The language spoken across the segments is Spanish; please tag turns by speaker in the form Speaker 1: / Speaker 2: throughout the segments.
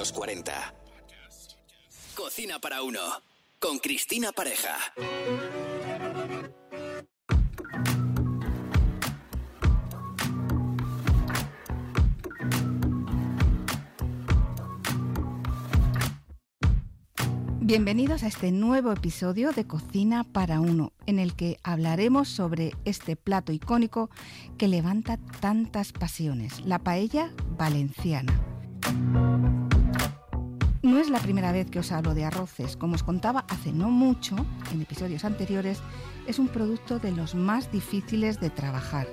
Speaker 1: los 40. Cocina para uno. Con Cristina Pareja.
Speaker 2: Bienvenidos a este nuevo episodio de Cocina para Uno, en el que hablaremos sobre este plato icónico que levanta tantas pasiones, la paella valenciana. No es la primera vez que os hablo de arroces, como os contaba hace no mucho, en episodios anteriores, es un producto de los más difíciles de trabajar.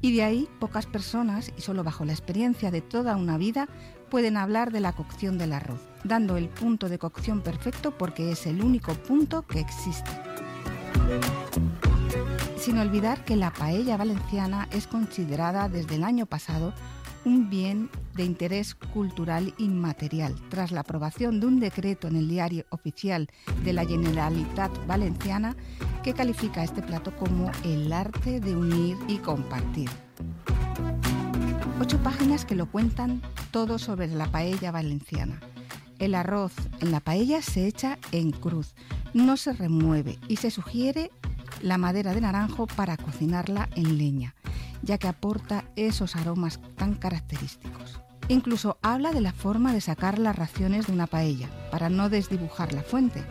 Speaker 2: Y de ahí pocas personas, y solo bajo la experiencia de toda una vida, pueden hablar de la cocción del arroz, dando el punto de cocción perfecto porque es el único punto que existe. Sin olvidar que la paella valenciana es considerada desde el año pasado un bien de interés cultural inmaterial, tras la aprobación de un decreto en el diario oficial de la Generalitat Valenciana que califica este plato como el arte de unir y compartir. Ocho páginas que lo cuentan todo sobre la paella valenciana. El arroz en la paella se echa en cruz, no se remueve y se sugiere la madera de naranjo para cocinarla en leña, ya que aporta esos aromas tan característicos. Incluso habla de la forma de sacar las raciones de una paella, para no desdibujar la fuente.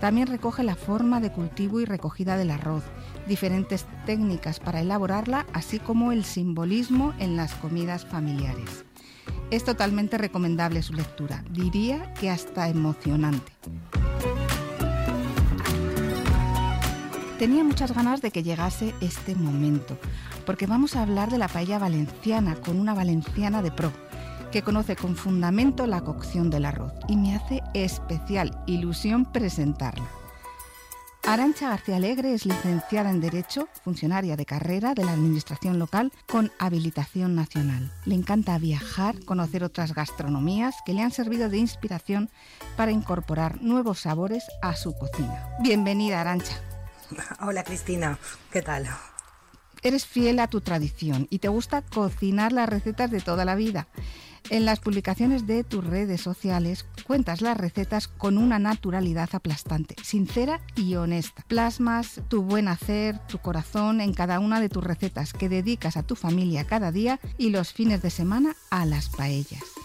Speaker 2: También recoge la forma de cultivo y recogida del arroz, diferentes técnicas para elaborarla, así como el simbolismo en las comidas familiares. Es totalmente recomendable su lectura, diría que hasta emocionante. Tenía muchas ganas de que llegase este momento, porque vamos a hablar de la paella valenciana con una valenciana de pro, que conoce con fundamento la cocción del arroz y me hace especial ilusión presentarla. Arancha García Alegre es licenciada en Derecho, funcionaria de carrera de la Administración local con habilitación nacional. Le encanta viajar, conocer otras gastronomías que le han servido de inspiración para incorporar nuevos sabores a su cocina. Bienvenida, Arancha.
Speaker 3: Hola, Cristina. ¿Qué tal?
Speaker 2: Eres fiel a tu tradición y te gusta cocinar las recetas de toda la vida. En las publicaciones de tus redes sociales cuentas las recetas con una naturalidad aplastante, sincera y honesta. Plasmas tu buen hacer, tu corazón en cada una de tus recetas que dedicas a tu familia cada día y los fines de semana a las paellas.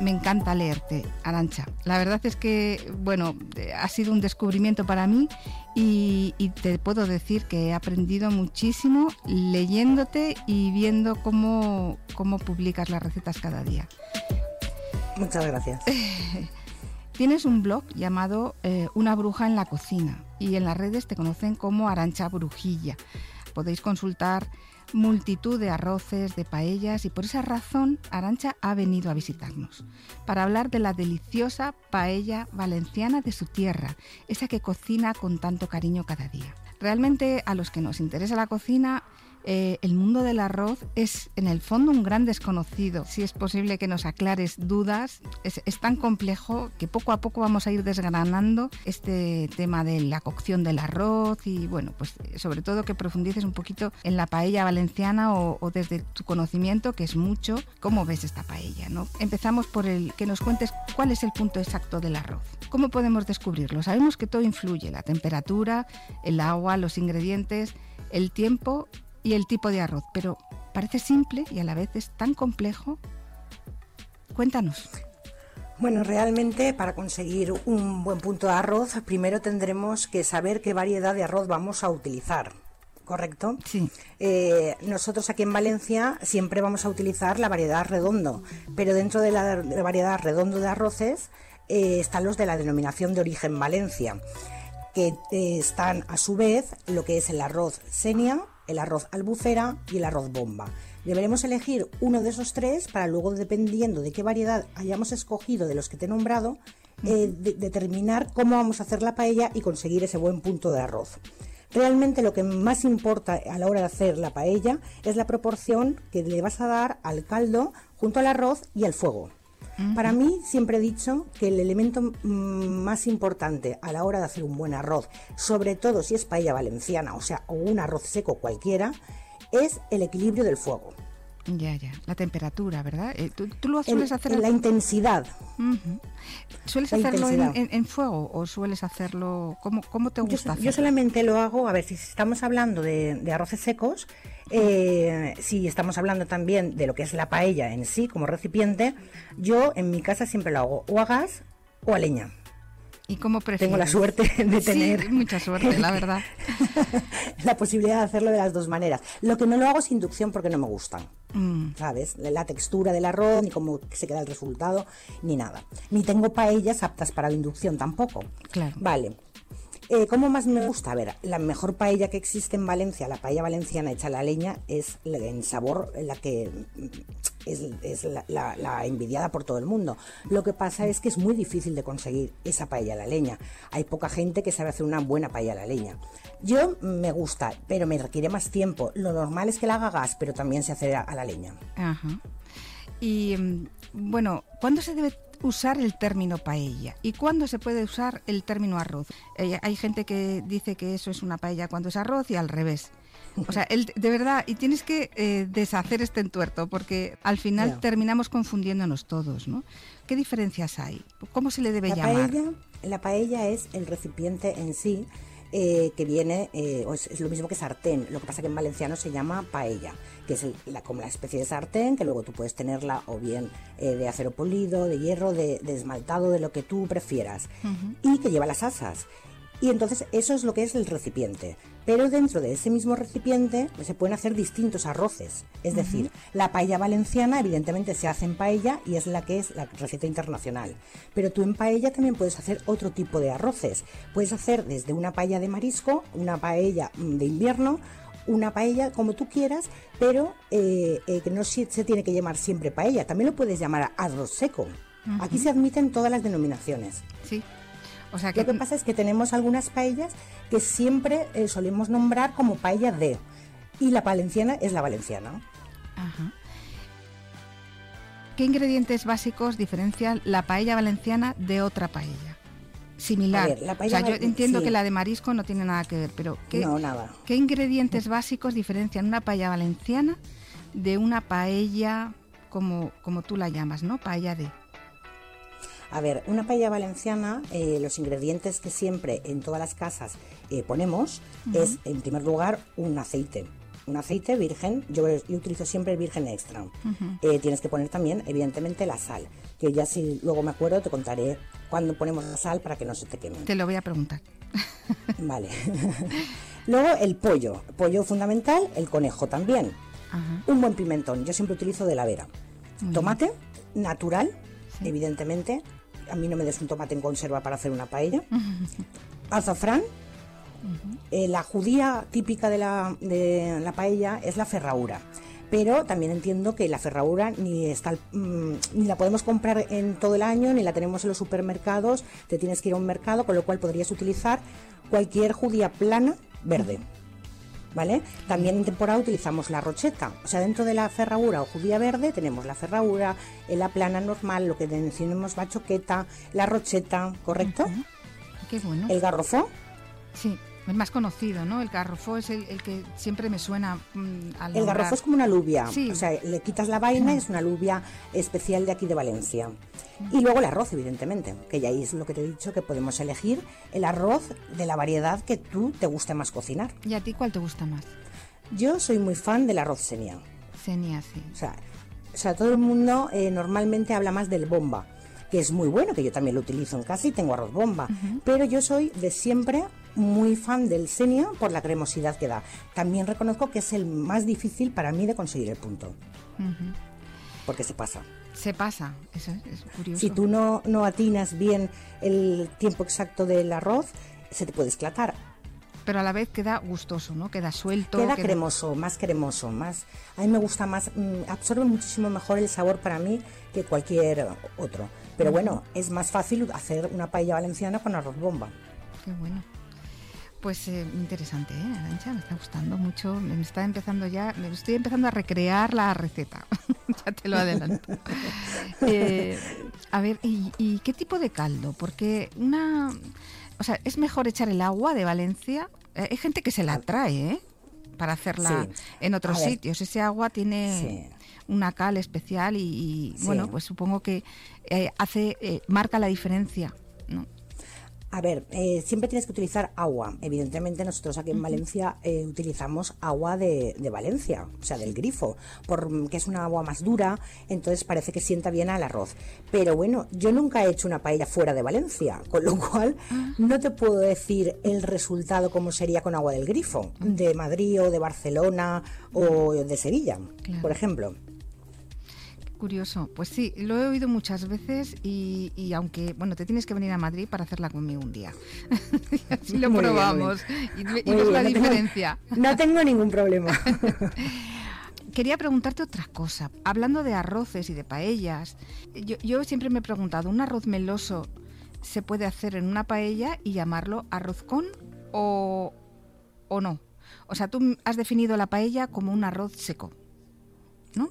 Speaker 2: Me encanta leerte, Arancha. La verdad es que, bueno, ha sido un descubrimiento para mí y, te puedo decir que he aprendido muchísimo leyéndote y viendo cómo, cómo publicas las recetas cada día.
Speaker 3: Muchas gracias.
Speaker 2: Tienes un blog llamado eh, Una bruja en la cocina y en las redes te conocen como Arancha Brujilla. Podéis consultar multitud de arroces, de paellas y por esa razón Arancha ha venido a visitarnos para hablar de la deliciosa paella valenciana de su tierra, esa que cocina con tanto cariño cada día. Realmente a los que nos interesa la cocina eh, el mundo del arroz es en el fondo un gran desconocido. Si es posible que nos aclares dudas, es, tan complejo que poco a poco vamos a ir desgranando este tema de la cocción del arroz y bueno, pues sobre todo que profundices un poquito en la paella valenciana o, o desde tu conocimiento, que es mucho, cómo ves esta paella. ¿no? Empezamos por el que nos cuentes cuál es el punto exacto del arroz. ¿Cómo podemos descubrirlo? Sabemos que todo influye, la temperatura, el agua, los ingredientes, el tiempo y el tipo de arroz, pero parece simple y a la vez es tan complejo. Cuéntanos.
Speaker 3: Bueno, realmente para conseguir un buen punto de arroz, primero tendremos que saber qué variedad de arroz vamos a utilizar. ¿Correcto?
Speaker 2: Sí.
Speaker 3: Eh, nosotros aquí en Valencia siempre vamos a utilizar la variedad redondo, pero dentro de la, variedad redondo de arroces eh, están los de la denominación de origen Valencia, que eh, están a su vez lo que es el arroz senia, el arroz albufera y el arroz bomba. Deberemos elegir uno de esos tres para luego, dependiendo de qué variedad hayamos escogido de los que te he nombrado, eh, determinar cómo vamos a hacer la paella y conseguir ese buen punto de arroz. Realmente lo que más importa a la hora de hacer la paella es la proporción que le vas a dar al caldo junto al arroz y al fuego. Para mí siempre he dicho que el elemento mm, más importante a la hora de hacer un buen arroz, sobre todo si es paella valenciana, o sea, o un arroz seco cualquiera, es el equilibrio del fuego.
Speaker 2: Ya, ya. La temperatura, ¿verdad? Eh, ¿Tú, tú lo sueles
Speaker 3: El-
Speaker 2: hacer
Speaker 3: la intensidad.
Speaker 2: ¿Sueles
Speaker 3: la
Speaker 2: hacerlo en,
Speaker 3: intensidad.
Speaker 2: en- en fuego o sueles hacerlo... ¿Cómo, cómo te
Speaker 3: Yo,
Speaker 2: gusta
Speaker 3: yo
Speaker 2: hacerlo?
Speaker 3: solamente lo hago, a ver, si estamos hablando de, de arroces secos, eh, si estamos hablando también de lo que es la paella en sí como recipiente, yo en mi casa siempre lo hago o a gas o a leña.
Speaker 2: ¿Y cómo prefieres?
Speaker 3: Tengo la suerte de
Speaker 2: Sí,
Speaker 3: tener
Speaker 2: mucha suerte, la verdad.
Speaker 3: la posibilidad de hacerlo de las dos maneras. Lo que no lo hago es inducción porque no me gustan.
Speaker 2: Mm,
Speaker 3: ¿Sabes? La la textura del arroz, ni cómo se queda el resultado, ni nada. Ni tengo paellas aptas para la inducción tampoco.
Speaker 2: Claro.
Speaker 3: Vale. Eh, ¿Cómo más me gusta? A ver, la mejor paella que existe en Valencia, la paella valenciana hecha a la leña, es en sabor la que mm, es, la, envidiada por todo el mundo. Lo que pasa es que es muy difícil de conseguir esa paella a la leña. Hay poca gente que sabe hacer una buena paella a la leña. Yo mm, me gusta, pero me requiere más tiempo. Lo normal es que la haga gas, pero también se hace a, a la leña.
Speaker 2: Ajá. Y mm, bueno, ¿cuándo se debe usar el término paella? ¿Y cuándo se puede usar el término arroz? Eh, hay gente que dice que eso es una paella cuando es arroz y al revés. O sea, el- de verdad, y tienes que eh, deshacer este entuerto porque al final terminamos confundiéndonos todos, ¿no? ¿Qué diferencias hay? ¿Cómo se le debe
Speaker 3: La
Speaker 2: llamar?
Speaker 3: paella, la paella es el recipiente en sí eh, que viene, eh, o es, es lo mismo que sartén. Lo que pasa que en valenciano se llama paella, que es la, como la especie de sartén, que luego tú puedes tenerla o bien eh, de acero polido, de hierro, de, de esmaltado, de lo que tú prefieras, y que lleva las asas. Y entonces eso es lo que es el recipiente. Pero dentro de ese mismo recipiente se pueden hacer distintos arroces. Es decir, la paella valenciana evidentemente se hace en paella y es la que es la receta internacional. Pero tú en paella también puedes hacer otro tipo de arroces. Puedes hacer desde una paella de marisco, una paella mm, de invierno, una paella como tú quieras, pero eh, eh, que no se, tiene que llamar siempre paella. También lo puedes llamar arroz seco. Aquí se admiten todas las denominaciones.
Speaker 2: Sí. O sea que,
Speaker 3: Lo que pasa es que tenemos algunas paellas que siempre eh, solemos nombrar como paella de. Y la valenciana es la valenciana.
Speaker 2: Ajá. ¿Qué ingredientes básicos diferencian la paella valenciana de otra paella? Similar.
Speaker 3: A ver, la
Speaker 2: o sea, yo entiendo
Speaker 3: sí.
Speaker 2: que la de marisco no tiene nada que ver, pero ¿qué,
Speaker 3: No, nada.
Speaker 2: ¿qué ingredientes básicos diferencian una paella valenciana de una paella como, como tú la llamas, ¿no? Paella de.
Speaker 3: A ver, una paella valenciana, eh, los ingredientes que siempre en todas las casas eh, ponemos es, en primer lugar, un aceite. Un aceite virgen, yo, yo utilizo siempre el virgen extra. Eh, tienes que poner también, evidentemente, la sal, que ya si luego me acuerdo te contaré cuándo ponemos la sal para que no se te queme.
Speaker 2: Te lo voy a preguntar.
Speaker 3: Vale. Luego el pollo, pollo fundamental, el conejo también.
Speaker 2: Ajá.
Speaker 3: Un buen pimentón, yo siempre utilizo de la vera. Tomate natural, evidentemente. A mí no me des un tomate en conserva para hacer una paella. Azafrán. Eh, la judía típica de la, de la paella es la ferraura. Pero también entiendo que la ferraura ni, está, mm, ni la podemos comprar en todo el año, ni la tenemos en los supermercados. Te tienes que ir a un mercado, con lo cual podrías utilizar cualquier judía plana verde. ¿Vale? También en temporada utilizamos la rocheta. O sea, dentro de la ferradura o judía verde tenemos la ferradura, eh, la plana normal, lo que decimos bachoqueta, la rocheta, ¿correcto?
Speaker 2: Qué bueno.
Speaker 3: El garrofó,
Speaker 2: Sí, es más conocido, ¿no? El garrofó es el, el que siempre me suena mm, al
Speaker 3: el garrofó es como una alubia.
Speaker 2: Sí.
Speaker 3: O sea, le quitas la vaina y es una alubia especial de aquí de Valencia. Y luego el arroz, evidentemente, que ya es lo que te he dicho, que podemos elegir el arroz de la variedad que tú te guste más cocinar.
Speaker 2: ¿Y a ti cuál te gusta más?
Speaker 3: Yo soy muy fan del arroz senia.
Speaker 2: Senia, sí.
Speaker 3: O sea, o sea, todo el mundo eh, normalmente habla más del bomba, que es muy bueno, que yo también lo utilizo en casa y tengo arroz bomba. Pero yo soy de siempre muy fan del senia por la cremosidad que da. También reconozco que es el más difícil para mí de conseguir el punto, porque se pasa.
Speaker 2: Se pasa, eso es, es curioso.
Speaker 3: Si tú no, no atinas bien el tiempo exacto del arroz, se te puede esclatar.
Speaker 2: Pero a la vez queda gustoso, ¿no? Queda suelto.
Speaker 3: Queda cremoso, más cremoso, más. A mí me gusta más, mm, absorbe muchísimo mejor el sabor para mí que cualquier otro. Pero bueno, es más fácil hacer una paella valenciana con arroz bomba.
Speaker 2: Qué bueno. Pues eh, interesante, ¿eh? Arancha, me está gustando mucho. Me está empezando ya, me estoy empezando a recrear la receta. ya te lo adelanto. Eh, a ver, ¿y, y qué tipo de caldo? Porque una. O sea, es mejor echar el agua de Valencia. Eh, hay gente que se la trae, ¿eh? Para hacerla
Speaker 3: Sí.
Speaker 2: en otros sitios. Ese agua tiene.
Speaker 3: Sí.
Speaker 2: una cal especial y, bueno, pues supongo que eh, hace, eh, marca la diferencia.
Speaker 3: A ver, eh, siempre tienes que utilizar agua. Evidentemente nosotros aquí en Valencia eh, utilizamos agua de, Valencia, o sea, del grifo, porque es una agua más dura, entonces parece que sienta bien al arroz. Pero bueno, yo nunca he hecho una paella fuera de Valencia, con lo cual no te puedo decir el resultado como sería con agua del grifo, de Madrid o de Barcelona o de Sevilla, por ejemplo
Speaker 2: curioso. Pues sí, lo he oído muchas veces y, aunque, bueno, te tienes que venir a Madrid para hacerla conmigo un día. así lo probamos y, ves la diferencia.
Speaker 3: no tengo ningún problema.
Speaker 2: Quería preguntarte otra cosa. Hablando de arroces y de paellas, yo, yo siempre me he preguntado, ¿un arroz meloso se puede hacer en una paella y llamarlo arroz con o, o no? O sea, tú has definido la paella como un arroz seco.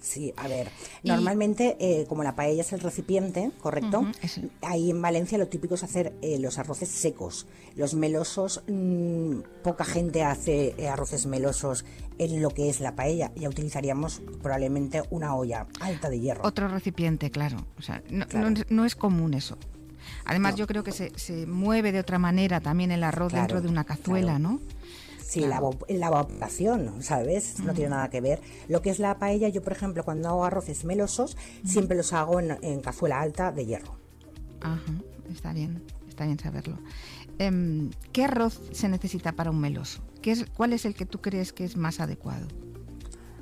Speaker 3: Sí, a ver, normalmente eh, como la paella es el recipiente, ¿correcto? Ahí en Valencia lo típico es hacer eh, los arroces secos. Los melosos, mm, poca gente hace eh, arroces melosos en lo que es la paella. Ya utilizaríamos probablemente una olla alta de hierro.
Speaker 2: Otro recipiente, claro. O sea, no, es común eso. Además, yo creo que se, se, mueve de otra manera también el arroz dentro de una cazuela, ¿no?
Speaker 3: Sí, la, la, evaporación, ¿sabes? No tiene nada que ver. Lo que es la paella, yo por ejemplo, cuando hago arroces melosos, siempre los hago en, cazuela alta de hierro.
Speaker 2: Ajá, está bien, está bien saberlo. Em, ¿Qué arroz se necesita para un meloso? ¿Qué es, ¿Cuál es el que tú crees que es más adecuado?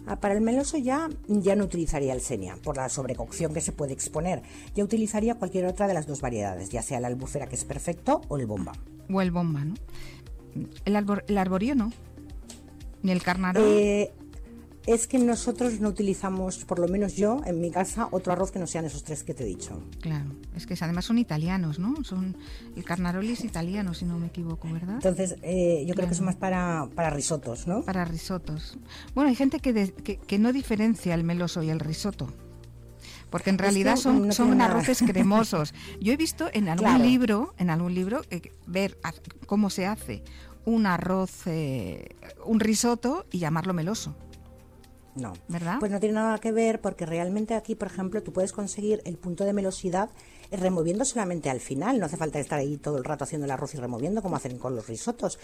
Speaker 3: Ah, para el meloso ya, ya no utilizaría el senia, por la sobrecocción que se puede exponer. Ya utilizaría cualquier otra de las dos variedades, ya sea la albufera, que es perfecto, o el bomba.
Speaker 2: O el bomba, ¿no? El, arbor, el arborio no. Ni el carnarol.
Speaker 3: Eh, es que nosotros no utilizamos, por lo menos yo, en mi casa, otro arroz que no sean esos tres que te he dicho.
Speaker 2: Claro, es que además son italianos, ¿no? Son El carnaroli es italiano, si no me equivoco, ¿verdad?
Speaker 3: Entonces, eh, yo creo que son más para, para risotos, ¿no?
Speaker 2: Para risotos. Bueno, hay gente que, que, no diferencia el meloso y el risotto porque en realidad son, son arroces cremosos. Yo he visto en algún libro, en algún libro, eh, ver cómo se hace un arroz, eh, un risotto y llamarlo meloso.
Speaker 3: No.
Speaker 2: ¿Verdad?
Speaker 3: Pues no tiene nada que ver porque realmente aquí, por ejemplo, tú puedes conseguir el punto de melosidad removiendo solamente al final. No hace falta estar ahí todo el rato haciendo el arroz y removiendo como hacen con los risotos.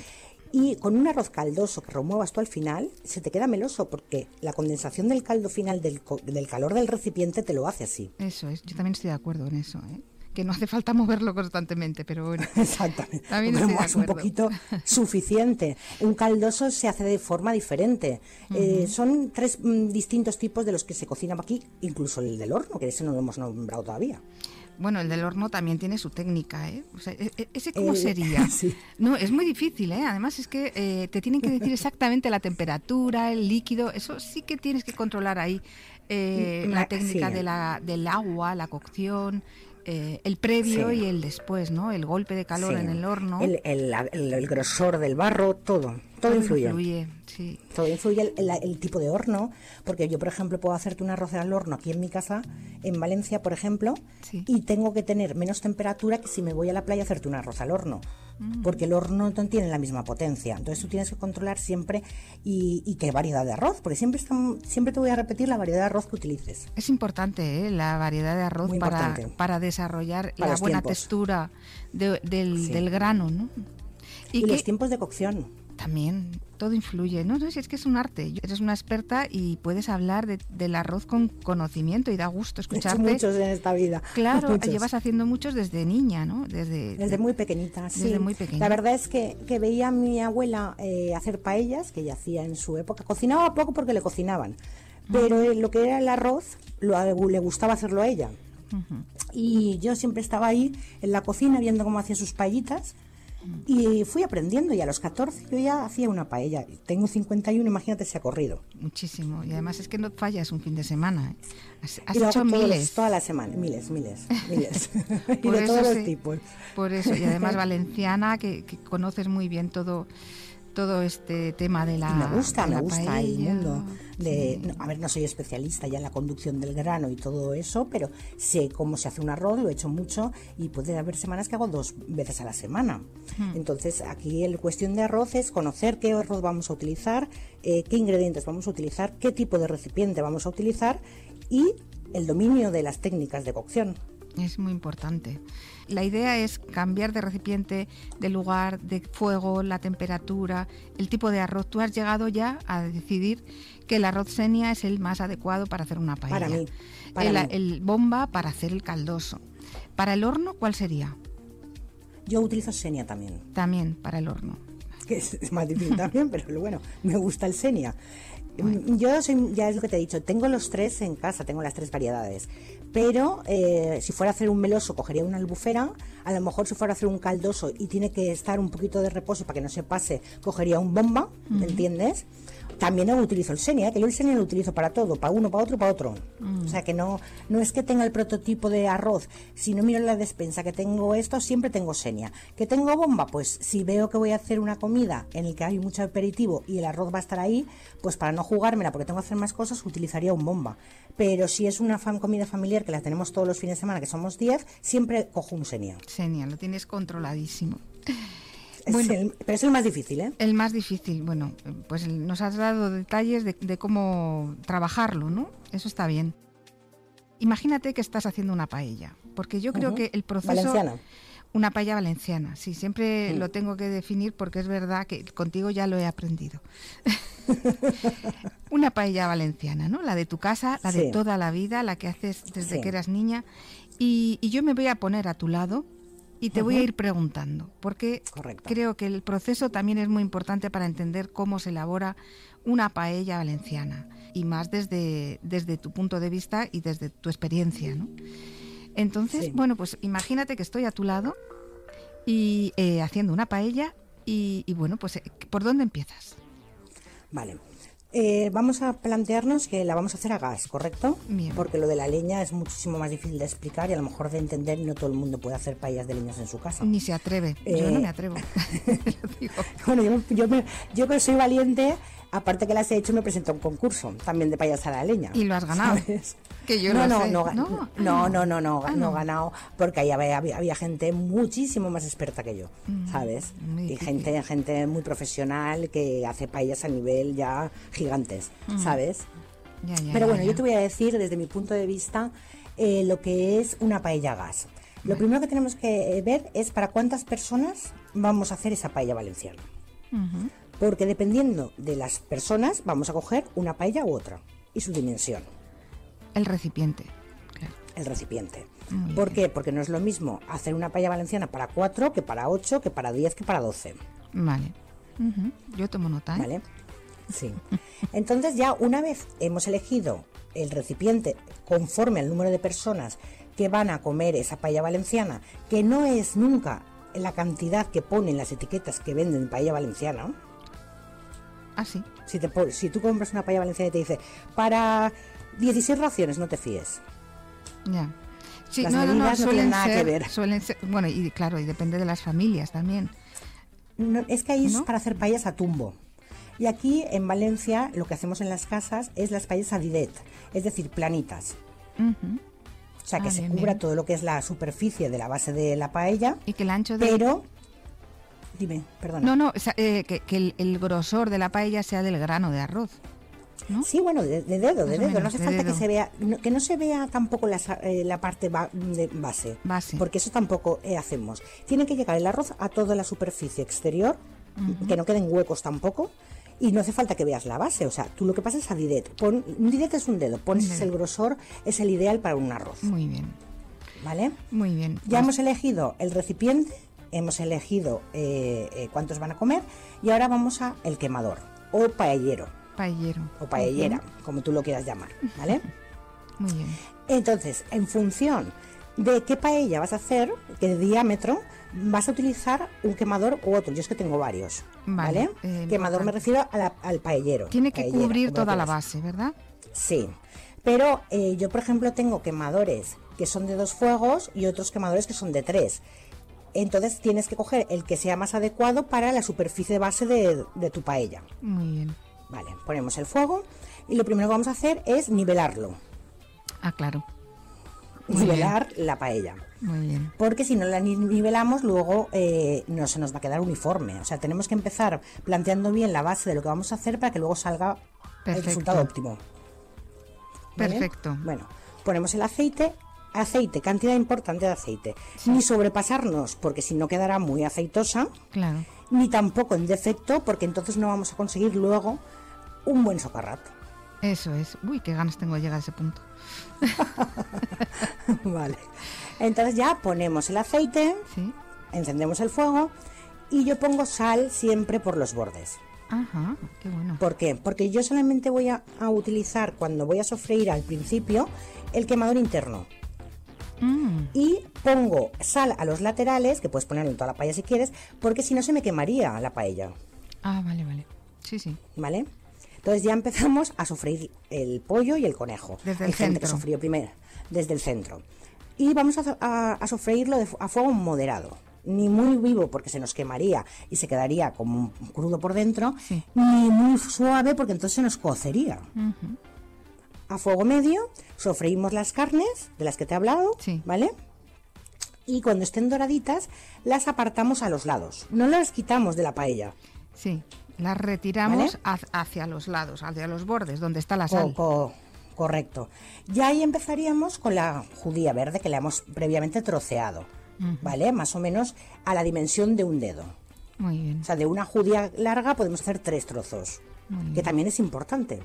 Speaker 3: Y con un arroz caldoso que remuevas tú al final, se te queda meloso porque la condensación del caldo final del, del calor del recipiente te lo hace así.
Speaker 2: Eso es, yo también estoy de acuerdo en eso. ¿eh? Que no hace falta moverlo constantemente, pero bueno.
Speaker 3: Exactamente. También es un poquito suficiente. Un caldoso se hace de forma diferente. Eh, son tres mm, distintos tipos de los que se cocinan aquí, incluso el del horno, que ese no lo hemos nombrado todavía.
Speaker 2: Bueno, el del horno también tiene su técnica, ¿eh? E, e, ¿Ese cómo eh, sería? No, es muy difícil, ¿eh? Además es que eh, te tienen que decir exactamente la temperatura, el líquido, eso sí que tienes que controlar ahí. Eh, la técnica de la, del agua, la cocción, eh, el previo y el después, ¿no? El golpe de calor en el horno.
Speaker 3: El, el, grosor del barro, todo. Todo, influye.
Speaker 2: sí.
Speaker 3: Todo influye el, tipo de horno, porque yo, por ejemplo, puedo hacerte un arroz al horno aquí en mi casa, en Valencia, por ejemplo, y tengo que tener menos temperatura que si me voy a la playa a hacerte un arroz al horno. Mm. porque el horno no tiene la misma potencia. Entonces tú tienes que controlar siempre y, qué variedad de arroz, porque siempre, siempre te voy a repetir la variedad de arroz que utilices.
Speaker 2: Es importante ¿eh? la variedad de arroz para, para, desarrollar la buena textura del, grano. ¿no?
Speaker 3: Y, los tiempos de cocción.
Speaker 2: También, todo influye. No, no, si es que es un arte. Eres una experta y puedes hablar del arroz con conocimiento y da gusto escucharte.
Speaker 3: He muchos en esta vida.
Speaker 2: Claro, llevas haciendo muchos desde niña, ¿no?
Speaker 3: Desde, desde muy pequeñita,
Speaker 2: sí. Desde muy pequeña.
Speaker 3: La verdad es que, que veía a mi abuela eh, hacer paellas, que ella hacía en su época. Cocinaba poco porque le cocinaban, pero eh, lo que era el arroz lo, le gustaba hacerlo a ella. Y yo siempre estaba ahí en la cocina viendo cómo hacía sus paellitas y fui aprendiendo y a los 14 yo ya hacía una paella. Tengo 51, imagínate si ha corrido.
Speaker 2: Muchísimo. Y además es que no fallas un fin de semana.
Speaker 3: Has, hecho miles. toda la semana, miles, miles, miles. y de todos los tipos.
Speaker 2: Por eso. Y además valenciana, que, que conoces muy bien todo todo este tema de la.
Speaker 3: me gusta, me gusta el mundo. De, a ver, no soy especialista ya en la conducción del grano y todo eso, pero sé cómo se hace un arroz, lo he hecho mucho y puede haber semanas que hago dos veces a la semana. Hmm. Entonces, aquí la cuestión de arroz es conocer qué arroz vamos a utilizar, eh, qué ingredientes vamos a utilizar, qué tipo de recipiente vamos a utilizar y el dominio de las técnicas de cocción.
Speaker 2: Es muy importante. La idea es cambiar de recipiente, de lugar, de fuego, la temperatura, el tipo de arroz. Tú has llegado ya a decidir que el arroz senia es el más adecuado para hacer una paella.
Speaker 3: Para mí.
Speaker 2: el, el bomba para hacer el caldoso. Para el horno, ¿cuál sería?
Speaker 3: Yo utilizo senia también.
Speaker 2: También para el horno.
Speaker 3: Que es, es más difícil también, pero bueno, me gusta el senia. Yo soy, ya es lo que te he dicho, tengo los tres en casa, tengo las tres variedades. Pero eh, si fuera a hacer un meloso, cogería una albufera. A lo mejor si fuera a hacer un caldoso y tiene que estar un poquito de reposo para que no se pase, cogería un bomba, ¿me entiendes? También utilizo el Senia, que yo el Senia lo utilizo para todo, para uno, para otro, para otro. O sea que no, no es que tenga el prototipo de arroz. Si no miro en la despensa que tengo esto, siempre tengo Senia. ¿Que tengo bomba? Pues si veo que voy a hacer una comida en el que hay mucho aperitivo y el arroz va a estar ahí, pues para no jugármela porque tengo que hacer más cosas, utilizaría un bomba. Pero si es una comida familiar que la tenemos todos los fines de semana, que somos 10, siempre cojo un Senia.
Speaker 2: Senia, lo tienes controladísimo.
Speaker 3: Bueno, pero es el más difícil, ¿eh?
Speaker 2: El más difícil, bueno, pues nos has dado detalles de, cómo trabajarlo, ¿no? Eso está bien. Imagínate que estás haciendo una paella, porque yo creo que el proceso...
Speaker 3: Valenciana.
Speaker 2: Una paella valenciana, sí, siempre lo tengo que definir porque es verdad que contigo ya lo he aprendido. una paella valenciana, ¿no? La de tu casa, la de toda la vida, la que haces desde que eras niña. y, yo me voy a poner a tu lado y te voy a ir preguntando, porque creo que el proceso también es muy importante para entender cómo se elabora una paella valenciana, y más desde, desde tu punto de vista y desde tu experiencia. ¿no? Entonces, bueno, pues imagínate que estoy a tu lado y eh, haciendo una paella y, y bueno, pues eh, ¿por dónde empiezas?
Speaker 3: Vale, eh, vamos a plantearnos que la vamos a hacer a gas, ¿correcto? Porque lo de la leña es muchísimo más difícil de explicar y a lo mejor de entender no todo el mundo puede hacer paellas de leñas en su casa.
Speaker 2: Ni se atreve. yo no me atrevo.
Speaker 3: bueno, yo, yo, yo que soy valiente, Aparte que las he hecho, me presenté a un concurso también de payasa la leña.
Speaker 2: Y lo has ganado. ¿sabes?
Speaker 3: Que yo no, lo no, sé. no, no, no, no, no, no, ah, no, no, ganado, porque ahí había, gente muchísimo más experta que yo, mm, ¿sabes? Y gente, gente muy profesional que hace payas a nivel ya gigantes, mm. ¿sabes? Pero bueno, yo te voy a decir desde mi punto de vista eh, lo que es una paella gas. Lo primero que tenemos que eh, ver es para cuántas personas vamos a hacer esa paella valenciana. Uh porque dependiendo de las personas vamos a coger una paella u otra y su dimensión.
Speaker 2: El recipiente.
Speaker 3: El recipiente. ¿Por qué? Porque no es lo mismo hacer una paella valenciana para cuatro que para ocho, que para diez, que para doce.
Speaker 2: Vale. Yo tomo nota. ¿eh?
Speaker 3: Vale. Sí. Entonces ya una vez hemos elegido el recipiente conforme al número de personas que van a comer esa paella valenciana, que no es nunca la cantidad que ponen las etiquetas que venden paella valenciana,
Speaker 2: Ah, sí.
Speaker 3: Si, te, si tú compras una paella valenciana y te dice, para 16 raciones, no te fíes.
Speaker 2: Ya.
Speaker 3: Sí, las no, no, no, tienen nada que ver.
Speaker 2: Suelen ser, bueno, y claro, y depende de las familias también.
Speaker 3: es que ahí es para hacer paellas a tumbo. Y aquí en Valencia lo que hacemos en las casas es las paellas a didet, es decir, planitas. O sea, que ah, se cubra todo lo que es la superficie de la base de la paella.
Speaker 2: Y que el ancho de...
Speaker 3: Pero Dime, perdón.
Speaker 2: No, no, eh, que, el, grosor de la paella sea del grano de arroz.
Speaker 3: Sí, bueno, de, dedo, de dedo. no hace falta que se vea, que no se vea tampoco la, eh, la parte de base,
Speaker 2: base,
Speaker 3: porque eso tampoco eh, hacemos. Tiene que llegar el arroz a toda la superficie exterior, que no queden huecos tampoco, y no hace falta que veas la base. O sea, tú lo que pasa es a didet. Pon, un didet es un dedo, pones el grosor, es el ideal para un arroz.
Speaker 2: Muy bien.
Speaker 3: ¿Vale?
Speaker 2: Muy bien.
Speaker 3: Ya pues hemos elegido el recipiente hemos elegido eh, eh, cuántos van a comer y ahora vamos a el quemador o paellero.
Speaker 2: Paellero.
Speaker 3: O paellera, como tú lo quieras llamar, ¿vale?
Speaker 2: Muy bien.
Speaker 3: Entonces, en función de qué paella vas a hacer, qué diámetro, vas a utilizar un quemador u otro. Yo es que tengo varios, ¿vale? Eh, quemador me refiero al paellero.
Speaker 2: Tiene que cubrir toda la base, ¿verdad?
Speaker 3: Sí. Pero yo, por ejemplo, tengo quemadores que son de dos fuegos y otros quemadores que son de tres entonces tienes que coger el que sea más adecuado para la superficie base de, tu paella.
Speaker 2: Muy bien.
Speaker 3: Vale, ponemos el fuego y lo primero que vamos a hacer es nivelarlo.
Speaker 2: Ah, claro.
Speaker 3: nivelar la paella.
Speaker 2: Muy bien.
Speaker 3: Porque si no la nivelamos, luego eh, no se nos va a quedar uniforme. O sea, tenemos que empezar planteando bien la base de lo que vamos a hacer para que luego salga el resultado óptimo.
Speaker 2: Perfecto.
Speaker 3: Bueno, ponemos el aceite, aceite, cantidad importante de aceite. Ni sobrepasarnos, porque si no quedará muy aceitosa.
Speaker 2: Claro.
Speaker 3: Ni tampoco en defecto, porque entonces no vamos a conseguir luego un buen socarrat.
Speaker 2: Eso es. Uy, qué ganas tengo de llegar a ese punto.
Speaker 3: vale. Entonces ya ponemos el aceite,
Speaker 2: Sí.
Speaker 3: encendemos el fuego y yo pongo sal siempre por los bordes.
Speaker 2: Ajá, qué bueno.
Speaker 3: ¿Por qué? Porque yo solamente voy a, a utilizar cuando voy a sofreír al principio el quemador interno.
Speaker 2: Mm,
Speaker 3: Y pongo sal a los laterales, que puedes ponerlo en toda la paella si quieres, porque si no se me quemaría la paella.
Speaker 2: Ah, vale, vale. Sí, sí.
Speaker 3: ¿Vale? Entonces ya empezamos a sofreír el pollo y el conejo.
Speaker 2: Desde
Speaker 3: Hay
Speaker 2: el
Speaker 3: gente que
Speaker 2: centro.
Speaker 3: sofrió primero, desde el centro. Y vamos a, a- a sofreírlo de a fuego moderado. Ni muy vivo porque se nos quemaría y se quedaría como crudo por dentro,
Speaker 2: Sí.
Speaker 3: ni muy suave porque entonces se nos cocería. A fuego medio, sofreímos las carnes de las que te he hablado,
Speaker 2: Sí.
Speaker 3: ¿vale? Y cuando estén doraditas, las apartamos a los lados. No las quitamos de la paella.
Speaker 2: Sí. Las retiramos hacia los lados, hacia los bordes, donde está la sal.
Speaker 3: co- correcto. Ya ahí empezaríamos con la judía verde que le hemos previamente troceado, ¿vale? Más o menos a la dimensión de un dedo.
Speaker 2: Muy bien.
Speaker 3: O sea, de una judía larga podemos hacer tres trozos, que también es importante.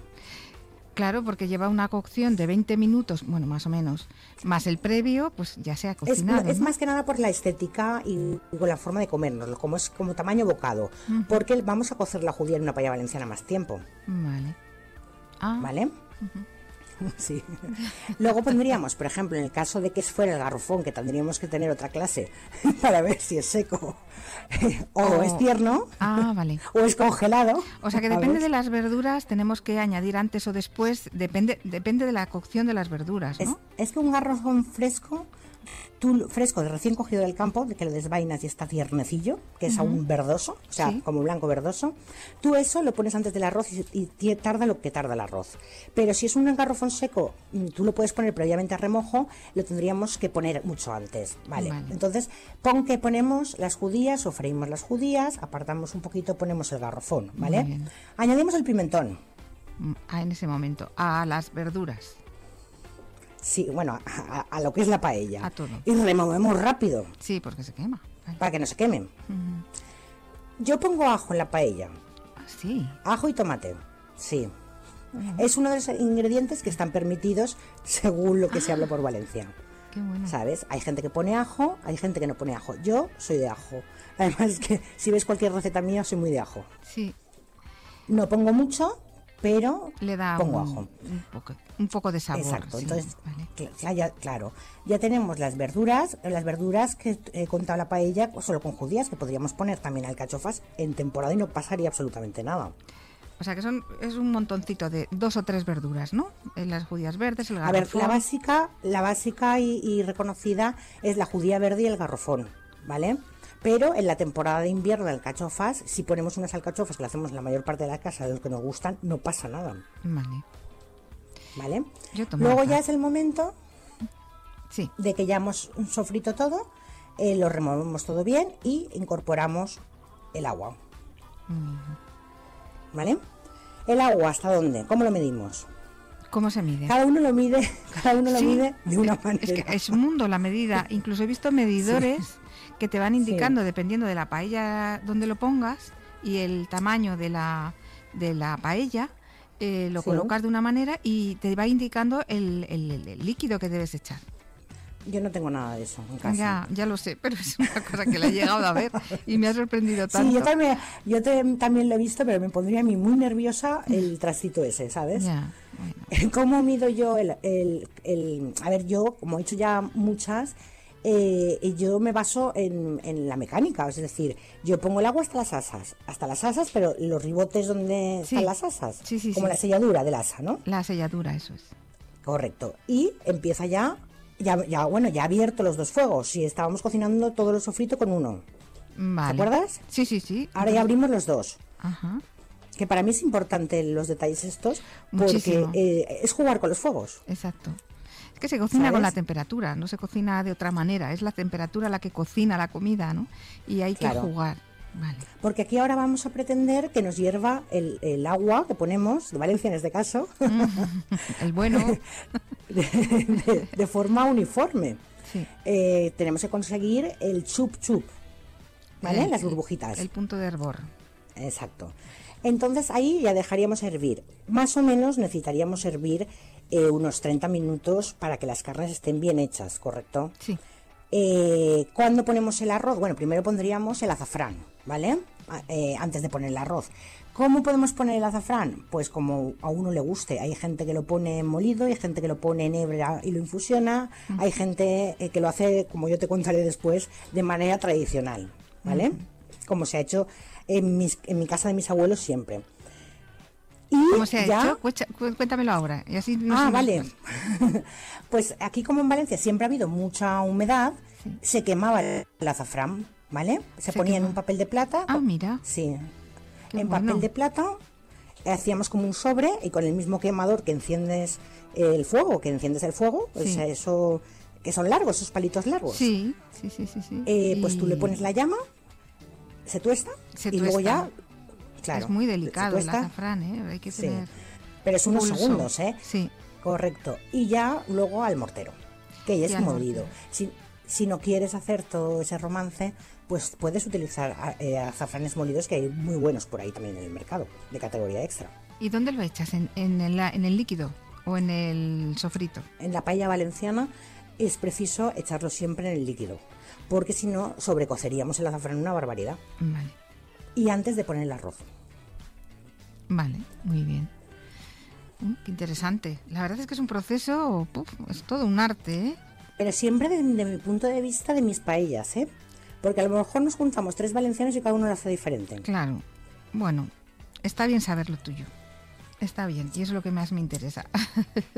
Speaker 2: Claro, porque lleva una cocción de 20 minutos, bueno, más o menos, más el previo, pues ya se ha cocinado.
Speaker 3: es
Speaker 2: ¿no?
Speaker 3: más que nada por la estética y, y con la forma de comérnoslo, como es como tamaño bocado, porque vamos a cocer la judía en una paella valenciana más tiempo,
Speaker 2: Vale. Ah,
Speaker 3: ¿vale? Sí. Luego pondríamos, por ejemplo, en el caso de que fuera el garrofón, que tendríamos que tener otra clase para ver si es seco o
Speaker 2: Oh.
Speaker 3: es tierno
Speaker 2: Ah, vale.
Speaker 3: o es congelado.
Speaker 2: O sea que depende de las verduras, tenemos que añadir antes o después, depende, depende de la cocción de las verduras,
Speaker 3: Es, es que un garrofón fresco, tú fresco de recién cogido del campo, de que lo desvainas y está tiernecillo, que es aún verdoso, o sea,
Speaker 2: Sí.
Speaker 3: como blanco verdoso, tú eso lo pones antes del arroz y, tarda lo que tarda el arroz. Pero si es un garrofón seco, mm, tú lo puedes poner previamente a remojo, lo tendríamos que poner mucho antes, ¿vale?
Speaker 2: Vale.
Speaker 3: Entonces, pon que ponemos las judías, o freímos las judías, apartamos un poquito, ponemos el garrofón, ¿vale? Añadimos el pimentón.
Speaker 2: Mm, ah, en ese momento, a las verduras.
Speaker 3: Sí, bueno, a, lo que es la paella.
Speaker 2: A todo.
Speaker 3: Y removemos rápido.
Speaker 2: Sí, porque se quema. Vale.
Speaker 3: para que no se quemen. Yo pongo ajo en la paella,
Speaker 2: Ah, sí.
Speaker 3: ajo y tomate. Sí. Es uno de los ingredientes que están permitidos según lo que se habla por Valencia.
Speaker 2: Qué bueno.
Speaker 3: ¿Sabes? Hay gente que pone ajo, hay gente que no pone ajo. Yo soy de ajo. Además que si ves cualquier receta mía soy muy de ajo.
Speaker 2: Sí,
Speaker 3: No pongo mucho, pero
Speaker 2: le da
Speaker 3: pongo
Speaker 2: un,
Speaker 3: ajo.
Speaker 2: un poco, un poco de sabor.
Speaker 3: Exacto,
Speaker 2: sí,
Speaker 3: entonces,
Speaker 2: vale.
Speaker 3: cl- ya- ya- claro, ya tenemos las verduras, las verduras que he contado la paella pues, solo con judías, que podríamos poner también alcachofas en temporada y no pasaría absolutamente nada.
Speaker 2: O sea que son, es un montoncito de dos o tres verduras, ¿no? Eh, Las judías verdes, el
Speaker 3: A ver, la básica, la básica y, y reconocida es la judía verde y el garrofón, ¿vale? Pero en la temporada de invierno de alcachofas, si ponemos unas alcachofas que lo hacemos en la mayor parte de la casa, de los que nos gustan, no pasa nada,
Speaker 2: Vale.
Speaker 3: ¿vale?
Speaker 2: Yo
Speaker 3: Luego ya es el momento
Speaker 2: Sí,
Speaker 3: de que ya hemos sofrito todo, eh, lo removemos todo bien y incorporamos el agua. ¿Vale? El agua, ¿hasta dónde? ¿Cómo lo medimos?
Speaker 2: ¿Cómo se mide?
Speaker 3: Cada uno lo mide, cada uno lo mide de una
Speaker 2: es
Speaker 3: manera.
Speaker 2: que es un mundo la medida. Incluso he visto medidores que te van indicando, dependiendo de la paella donde lo pongas y el tamaño de la, de la paella, eh, lo colocas de una manera y te va indicando el, el- el líquido que debes echar.
Speaker 3: Yo no tengo nada de eso en casa.
Speaker 2: Ya, ya lo sé, pero es una cosa que la he llegado a ver y me ha sorprendido tanto.
Speaker 3: Sí, yo también, yo te- también lo he visto, pero me pondría a mí muy nerviosa el trastito ese, ¿sabes?
Speaker 2: Ya, bueno.
Speaker 3: ¿Cómo mido yo el, el- el- A ver, yo, como he hecho ya muchas, eh, yo me baso en, en la mecánica, es decir, yo pongo el agua hasta las asas, hasta las asas, pero los ribotes donde
Speaker 2: Sí.
Speaker 3: están las asas,
Speaker 2: Sí, sí,
Speaker 3: como
Speaker 2: sí.
Speaker 3: la selladura del asa, ¿no?
Speaker 2: La selladura, eso es.
Speaker 3: Correcto. Y empieza ya, ya, ya bueno, ya abierto los dos fuegos, si estábamos cocinando todo lo sofrito con uno.
Speaker 2: Vale.
Speaker 3: ¿Te acuerdas?
Speaker 2: Sí, sí, sí.
Speaker 3: Ahora ya abrimos los dos.
Speaker 2: Ajá.
Speaker 3: Que para mí es importante los detalles estos, porque eh, es jugar con los fuegos.
Speaker 2: Exacto. Es que se cocina con la temperatura, no se cocina de otra manera. Es la temperatura la que cocina la comida, ¿no? Y hay
Speaker 3: Claro.
Speaker 2: que jugar. Vale.
Speaker 3: Porque aquí ahora vamos a pretender que nos hierva el, el agua que ponemos, de Valencia en este caso,
Speaker 2: El bueno.
Speaker 3: de, de- de forma uniforme.
Speaker 2: Sí.
Speaker 3: Eh, tenemos que conseguir el chup chup, ¿vale?
Speaker 2: El-
Speaker 3: Las burbujitas.
Speaker 2: El punto de hervor.
Speaker 3: Exacto. Entonces ahí ya dejaríamos hervir. Más o menos necesitaríamos hervir eh, unos 30 minutos para que las carnes estén bien hechas, ¿correcto?
Speaker 2: Sí.
Speaker 3: Eh, ¿Cuándo ponemos el arroz? Bueno, primero pondríamos el azafrán, ¿vale? A- eh, antes de poner el arroz. ¿Cómo podemos poner el azafrán? Pues como a uno le guste. Hay gente que lo pone molido, hay gente que lo pone en hebra y lo infusiona, hay gente eh, que lo hace, como yo te contaré después, de manera tradicional, ¿vale? Como se ha hecho en, mis- en mi casa de mis abuelos siempre. Y
Speaker 2: ¿Cómo se ha
Speaker 3: ya-
Speaker 2: hecho? Cuéntamelo ahora. Y así no
Speaker 3: ah, vale. pues aquí como en Valencia siempre ha habido mucha humedad, se quemaba el azafrán, ¿vale? Se,
Speaker 2: Se
Speaker 3: ponía en un papel de plata.
Speaker 2: Ah, mira.
Speaker 3: Sí.
Speaker 2: Qué
Speaker 3: en
Speaker 2: bueno.
Speaker 3: papel de plata hacíamos como un sobre y con el mismo quemador que enciendes el fuego, que enciendes el fuego, pues
Speaker 2: Sí.
Speaker 3: eso que son largos, esos palitos largos.
Speaker 2: Sí, sí, sí, sí. sí.
Speaker 3: Eh, Pues tú le pones la llama, se tuesta
Speaker 2: Se
Speaker 3: y luego ya claro,
Speaker 2: es muy delicado el azafrán, ¿eh? Hay que
Speaker 3: Sí.
Speaker 2: tener
Speaker 3: Pero es unos
Speaker 2: pulso.
Speaker 3: segundos, ¿eh?
Speaker 2: Sí.
Speaker 3: Correcto. Y ya luego al mortero, que ya es molido. Si, si no quieres hacer todo ese romance, pues puedes utilizar a- eh, azafranes molidos que hay muy buenos por ahí también en el mercado, de categoría extra.
Speaker 2: ¿Y dónde lo echas? ¿En, en, el, en el líquido o en el sofrito?
Speaker 3: En la paella valenciana es preciso echarlo siempre en el líquido, porque si no sobrecoceríamos el azafrán una barbaridad.
Speaker 2: Vale,
Speaker 3: Y antes de poner el arroz.
Speaker 2: vale, muy bien. Mm, qué interesante. La verdad es que es un proceso, puf, es todo un arte, ¿eh?
Speaker 3: Pero siempre desde mi punto de vista de mis paellas, ¿eh? Porque a lo mejor nos juntamos tres valencianos y cada uno lo hace diferente.
Speaker 2: Claro. Bueno, está bien saber lo tuyo. Está bien, y es lo que más me interesa.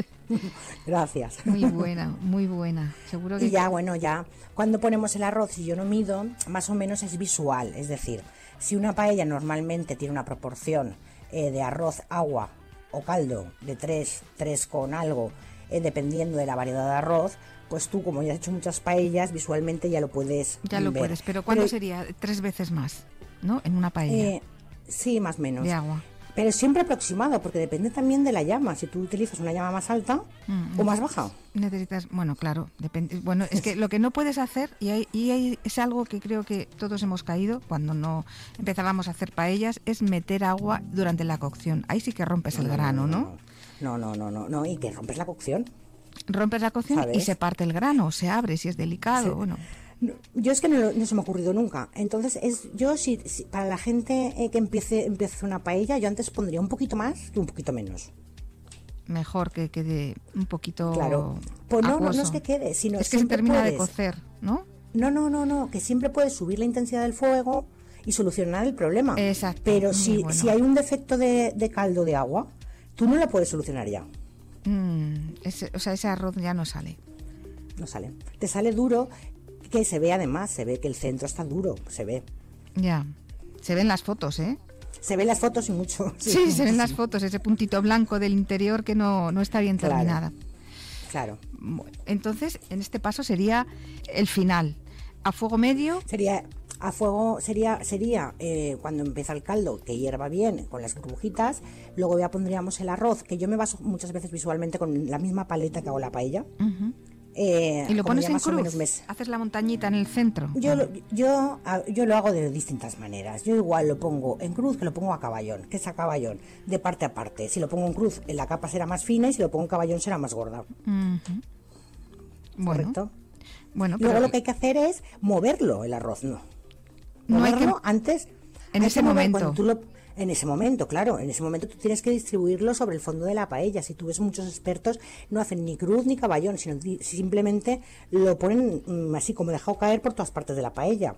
Speaker 3: Gracias.
Speaker 2: muy buena, muy buena. Seguro que
Speaker 3: Y ya, bueno, ya cuando ponemos el arroz, si yo no mido, más o menos es visual. Es decir, si una paella normalmente tiene una proporción eh, de arroz, agua o caldo de 3, 3 con algo, eh, dependiendo de la variedad de arroz, pues tú, como ya has hecho muchas paellas, visualmente ya lo puedes
Speaker 2: ya lo
Speaker 3: ver.
Speaker 2: puedes. Pero ¿cuándo sería? Tres veces más, ¿no? En una paella
Speaker 3: eh, sí, más o menos.
Speaker 2: de agua.
Speaker 3: Pero siempre aproximado, porque depende también de la llama. Si tú utilizas una llama más alta
Speaker 2: Mm,
Speaker 3: o más baja.
Speaker 2: Necesitas, bueno, claro, depende. Bueno, es que lo que no puedes hacer, y, hay- y hay- es algo que creo que todos hemos caído cuando no empezábamos a hacer paellas, es meter agua durante la cocción. Ahí sí que rompes el grano, ¿no?
Speaker 3: No, no, no, no, no, y que rompes la cocción.
Speaker 2: Rompes la cocción y se parte el grano, se abre si es delicado.
Speaker 3: Sí.
Speaker 2: Bueno,
Speaker 3: No, Yo es que no, no se me ha ocurrido nunca. Entonces, es yo si, si- para la gente eh, que empiece, empiece una paella, yo antes pondría un poquito más que un poquito menos.
Speaker 2: mejor que quede un poquito.
Speaker 3: Claro. Pues no, no, no es que quede, sino
Speaker 2: Es que se termina de cocer, ¿no?
Speaker 3: No, no, no, no, que siempre puedes subir la intensidad del fuego y solucionar el problema.
Speaker 2: Exacto,
Speaker 3: Pero si,
Speaker 2: bueno.
Speaker 3: si hay un defecto de, de caldo de agua, tú no lo puedes solucionar ya.
Speaker 2: Mm, ese- o sea, ese arroz ya no sale.
Speaker 3: No sale. Te sale duro, que se ve además, se ve que el centro está duro, se ve.
Speaker 2: Ya. Se ven las fotos, ¿eh?
Speaker 3: Se ven las fotos y mucho.
Speaker 2: Sí, se ven las fotos, ese puntito blanco del interior que no, no está bien
Speaker 3: Claro.
Speaker 2: terminada.
Speaker 3: Claro.
Speaker 2: Entonces, en este paso sería el final. A fuego medio,
Speaker 3: Sería a fuego, sería, sería eh, cuando empieza el caldo, que hierva bien con las burbujitas, luego ya pondríamos el arroz, que yo me baso muchas veces visualmente con la misma paleta que hago la paella.
Speaker 2: ujú,
Speaker 3: eh,
Speaker 2: y lo pones en cruz. Haces la montañita en el centro.
Speaker 3: Yo, lo- yo, a- yo lo hago de distintas maneras. Yo igual lo pongo en cruz que lo pongo a caballón, que es a caballón, de parte a parte. Si lo pongo en cruz, la capa será más fina y si lo pongo en caballón será más gorda.
Speaker 2: Bueno,
Speaker 3: ¿Correcto?
Speaker 2: bueno,
Speaker 3: Luego lo que hay que hacer es moverlo, el arroz, no.
Speaker 2: No hay que-
Speaker 3: Moverlo antes.
Speaker 2: En ese momento.
Speaker 3: cuando tú lo- en ese momento, claro, en ese momento tú tienes que distribuirlo sobre el fondo de la paella. Si tú ves muchos expertos, no hacen ni cruz ni caballón, sino simplemente lo ponen mm, así como dejado caer por todas partes de la paella.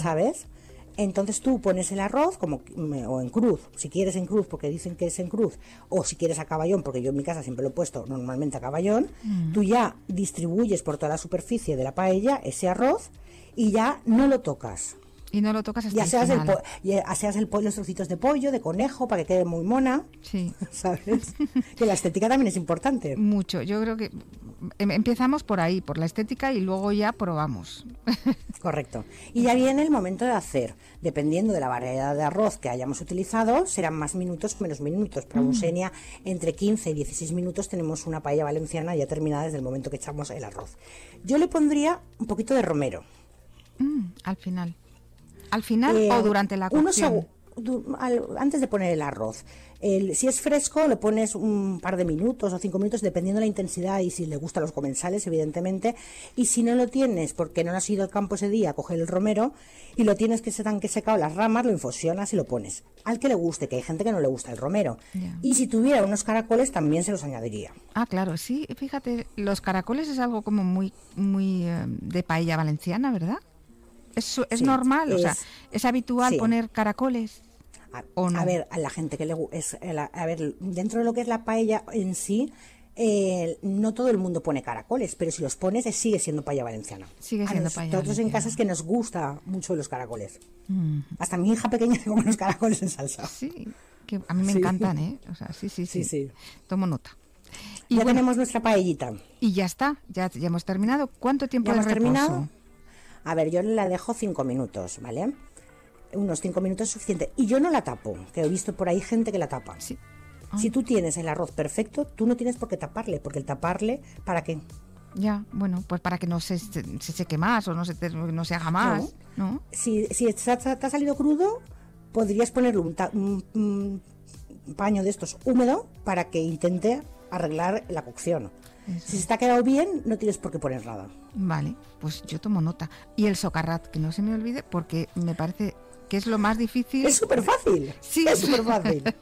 Speaker 3: ¿Sabes? Entonces tú pones el arroz como mm, o en cruz, si quieres en cruz porque dicen que es en cruz, o si quieres a caballón, porque yo en mi casa siempre lo he puesto normalmente a caballón,
Speaker 2: Mm.
Speaker 3: tú ya distribuyes por toda la superficie de la paella ese arroz y ya no lo tocas.
Speaker 2: Y no lo tocas hasta
Speaker 3: Ya
Speaker 2: el
Speaker 3: seas, el po- ya seas el pollo, los trocitos de pollo, de conejo, para que quede muy mona,
Speaker 2: Sí,
Speaker 3: ¿sabes? que la estética también es importante.
Speaker 2: mucho. Yo creo que em- empezamos por ahí, por la estética y luego ya probamos.
Speaker 3: Correcto. Y ya viene el momento de hacer. Dependiendo de la variedad de arroz que hayamos utilizado, serán más minutos o menos minutos. Para
Speaker 2: Mm.
Speaker 3: Eusenia, entre 15 y 16 minutos tenemos una paella valenciana ya terminada desde el momento que echamos el arroz. Yo le pondría un poquito de romero.
Speaker 2: Mm, al final. ¿Al final
Speaker 3: Eh,
Speaker 2: o durante la cocción?
Speaker 3: antes de poner el arroz. El- si es fresco, lo pones un par de minutos o cinco minutos, dependiendo de la intensidad y si le gustan los comensales, evidentemente. Y si no lo tienes, porque no has ido al campo ese día a coger el romero, y lo tienes que se tan que secado las ramas, lo infusionas y lo pones. Al que le guste, que hay gente que no le gusta el romero. Y si tuviera unos caracoles, también se los añadiría.
Speaker 2: Ah, claro, sí. Fíjate, los caracoles es algo como muy, muy eh, de paella valenciana, ¿verdad? Es, es
Speaker 3: Sí,
Speaker 2: normal, o sea,
Speaker 3: es-
Speaker 2: es habitual
Speaker 3: sí.
Speaker 2: poner caracoles.
Speaker 3: A,
Speaker 2: ¿O no?
Speaker 3: a ver, a la gente que le gu- es el- a ver, dentro de lo que es la paella en sí, eh, no todo el mundo pone caracoles, pero si los pones eh, sigue siendo paella valenciana.
Speaker 2: Sigue siendo paella
Speaker 3: nosotros en casa es que nos gusta mucho los caracoles.
Speaker 2: Mm,
Speaker 3: Hasta mi hija pequeña se come los caracoles en salsa.
Speaker 2: sí, que a mí me
Speaker 3: Sí.
Speaker 2: encantan, ¿eh? O sea, sí, sí, sí.
Speaker 3: Sí, sí.
Speaker 2: Tomo nota. Y
Speaker 3: ya
Speaker 2: bueno,
Speaker 3: tenemos nuestra paellita.
Speaker 2: y ya está, ya, ya hemos terminado. ¿Cuánto tiempo
Speaker 3: ¿Ya
Speaker 2: de
Speaker 3: hemos
Speaker 2: reposo?
Speaker 3: terminado? A ver, yo la dejo cinco minutos, ¿vale? Unos cinco minutos es suficiente. Y yo no la tapo, que he visto por ahí gente que la tapa.
Speaker 2: Sí.
Speaker 3: Si tú tienes el arroz perfecto, tú no tienes por qué taparle, porque el taparle, ¿para qué?
Speaker 2: Ya, bueno, pues para que no se, se, se seque más o no se, te- no se haga más, ¿no?
Speaker 3: si, si te ha salido crudo, podrías ponerle un, ta- un- un paño de estos húmedo para que intente arreglar la cocción. Si se te ha quedado bien, no tienes por qué poner nada.
Speaker 2: Vale, pues yo tomo nota. Y el socarrat, que no se me olvide, porque me parece que es lo más difícil.
Speaker 3: Es súper fácil.
Speaker 2: Sí.
Speaker 3: Es súper fácil.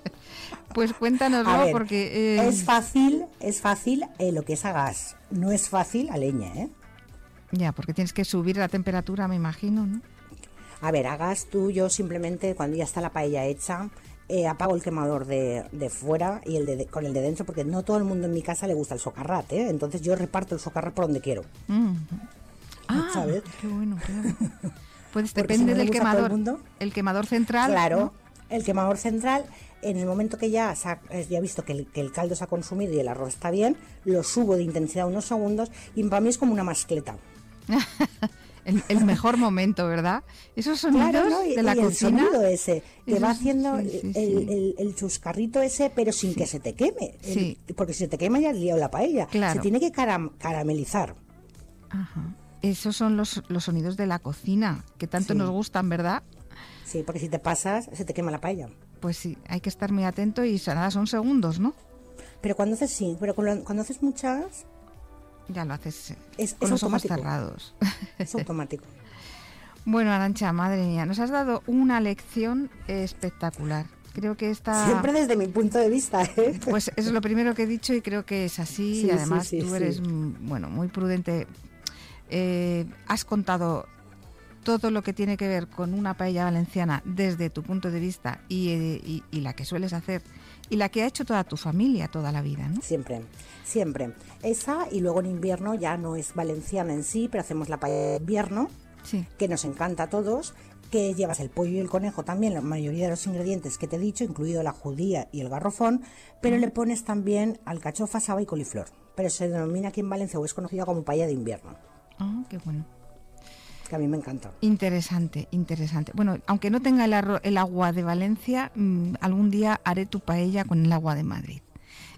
Speaker 2: Pues cuéntanoslo, porque... eh,
Speaker 3: es fácil, es fácil eh, lo que es a gas. No es fácil a leña, ¿eh?
Speaker 2: Ya, porque tienes que subir la temperatura, me imagino, ¿no?
Speaker 3: A ver, a gas tú, yo simplemente cuando ya está la paella hecha, eh, apago el quemador de, de fuera y el de, con el de dentro, porque no todo el mundo en mi casa le gusta el socarrat, ¿eh? Entonces yo reparto el socarrat por donde quiero.
Speaker 2: Mm. Ah,
Speaker 3: ¿Sabes?
Speaker 2: qué bueno, claro. Pues depende
Speaker 3: si
Speaker 2: del
Speaker 3: el
Speaker 2: quemador.
Speaker 3: mundo.
Speaker 2: El quemador central.
Speaker 3: Claro,
Speaker 2: ¿no?
Speaker 3: el quemador central, en el momento que ya, se ha- ya he visto que el, que el caldo se ha consumido y el arroz está bien, lo subo de intensidad unos segundos y para mí es como una mascleta.
Speaker 2: el, el mejor momento, ¿verdad? Esos sonidos
Speaker 3: Claro, ¿no? Y,
Speaker 2: de la
Speaker 3: y el
Speaker 2: cocina.
Speaker 3: sonido ese, que
Speaker 2: Eso
Speaker 3: va haciendo
Speaker 2: sí, sí,
Speaker 3: el, el- el chuscarrito ese, pero sin que se te queme. El-
Speaker 2: Sí.
Speaker 3: porque si se te quema ya has liado la paella.
Speaker 2: Claro.
Speaker 3: Se tiene que caram- caramelizar.
Speaker 2: Ajá. Esos son los, los sonidos de la cocina, que tanto nos gustan, ¿verdad?
Speaker 3: Sí, porque si te pasas, se te quema la paella.
Speaker 2: Pues sí, hay que estar muy atento y nada, son segundos, ¿no?
Speaker 3: Pero cuando haces sí, pero cuando, cuando haces muchas,
Speaker 2: Ya lo haces eh,
Speaker 3: Es-
Speaker 2: con
Speaker 3: es
Speaker 2: los ojos cerrados.
Speaker 3: es automático.
Speaker 2: bueno, Arancha, madre mía, nos has dado una lección espectacular. Creo que esta...
Speaker 3: Siempre desde mi punto de vista, ¿eh?
Speaker 2: Pues es lo primero que he dicho y creo que es así.
Speaker 3: Sí,
Speaker 2: y además
Speaker 3: sí, sí,
Speaker 2: tú eres, mm, bueno, muy prudente. Eh, has contado todo lo que tiene que ver con una paella valenciana desde tu punto de vista y, eh, y- y la que sueles hacer y la que ha hecho toda tu familia toda la vida, ¿no?
Speaker 3: Siempre, siempre. Esa y luego en invierno ya no es valenciana en sí, pero hacemos la paella de invierno,
Speaker 2: Sí.
Speaker 3: que nos encanta a todos, que llevas el pollo y el conejo también, la mayoría de los ingredientes que te he dicho, incluido la judía y el garrofón, pero le pones también alcachofa, saba y coliflor. Pero se denomina aquí en Valencia o es conocida como paella de invierno,
Speaker 2: Ah, qué bueno.
Speaker 3: Que a mí me encanta.
Speaker 2: Interesante, interesante. Bueno, aunque no tenga el, arro- el agua de Valencia, mm, algún día haré tu paella con el agua de Madrid.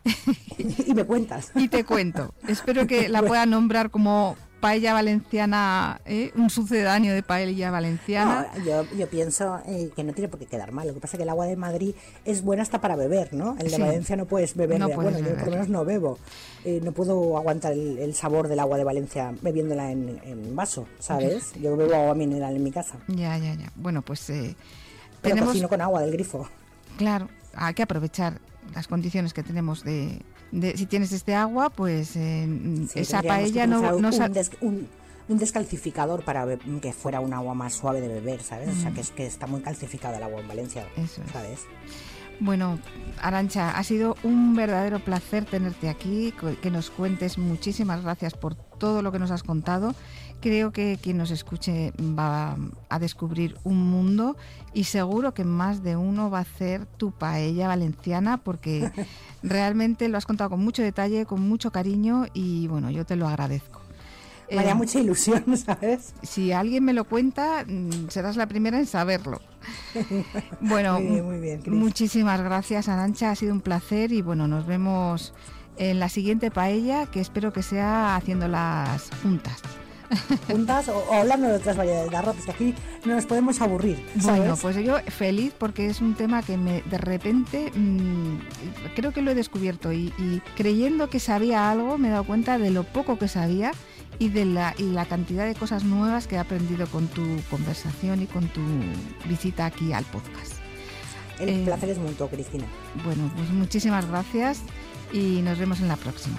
Speaker 3: y me cuentas.
Speaker 2: Y te cuento. Espero que la pueda nombrar como paella valenciana, ¿eh? un sucedáneo de paella valenciana.
Speaker 3: No, yo, yo pienso eh, que no tiene por qué quedar mal. Lo que pasa es que el agua de Madrid es buena hasta para beber, ¿no? El de
Speaker 2: Sí.
Speaker 3: Valencia no puedes beber.
Speaker 2: No
Speaker 3: de-
Speaker 2: puedes
Speaker 3: bueno, yo por lo menos no bebo. Eh, no puedo aguantar el, el sabor del agua de Valencia bebiéndola en, en vaso, ¿sabes? Yo bebo agua mineral en mi casa.
Speaker 2: Ya, ya, ya. Bueno, pues eh,
Speaker 3: Pero
Speaker 2: tenemos,
Speaker 3: cocino con agua del grifo.
Speaker 2: claro, hay que aprovechar las condiciones que tenemos de, de- si tienes este agua, pues eh,
Speaker 3: Sí,
Speaker 2: esa paella no, no
Speaker 3: un, des- un- un descalcificador para que fuera un agua más suave de beber, ¿sabes? O sea, que es que está muy calcificada el agua en Valencia,
Speaker 2: Mm. Eso es.
Speaker 3: ¿sabes?
Speaker 2: Bueno, Arancha, ha sido un verdadero placer tenerte aquí, que nos cuentes. Muchísimas gracias por todo lo que nos has contado. Creo que quien nos escuche va a descubrir un mundo y seguro que más de uno va a hacer tu paella valenciana porque realmente lo has contado con mucho detalle, con mucho cariño y bueno, yo te lo agradezco.
Speaker 3: Me haría eh, mucha ilusión, ¿sabes?
Speaker 2: Si alguien me lo cuenta, mm, serás la primera en saberlo. Bueno, muy bien, muchísimas gracias, Arancha. Ha sido un placer y bueno, nos vemos en la siguiente paella, que espero que sea haciéndolas juntas.
Speaker 3: Juntas o, hablando de otras variedades de arroz, que aquí no nos podemos aburrir. Bueno,
Speaker 2: pues yo feliz porque es un tema que me de repente mm, creo que lo he descubierto y, y, creyendo que sabía algo me he dado cuenta de lo poco que sabía y de la, y la cantidad de cosas nuevas que he aprendido con tu conversación y con tu visita aquí al podcast.
Speaker 3: El eh, placer es mutuo, Cristina.
Speaker 2: Bueno, pues muchísimas gracias y nos vemos en la próxima.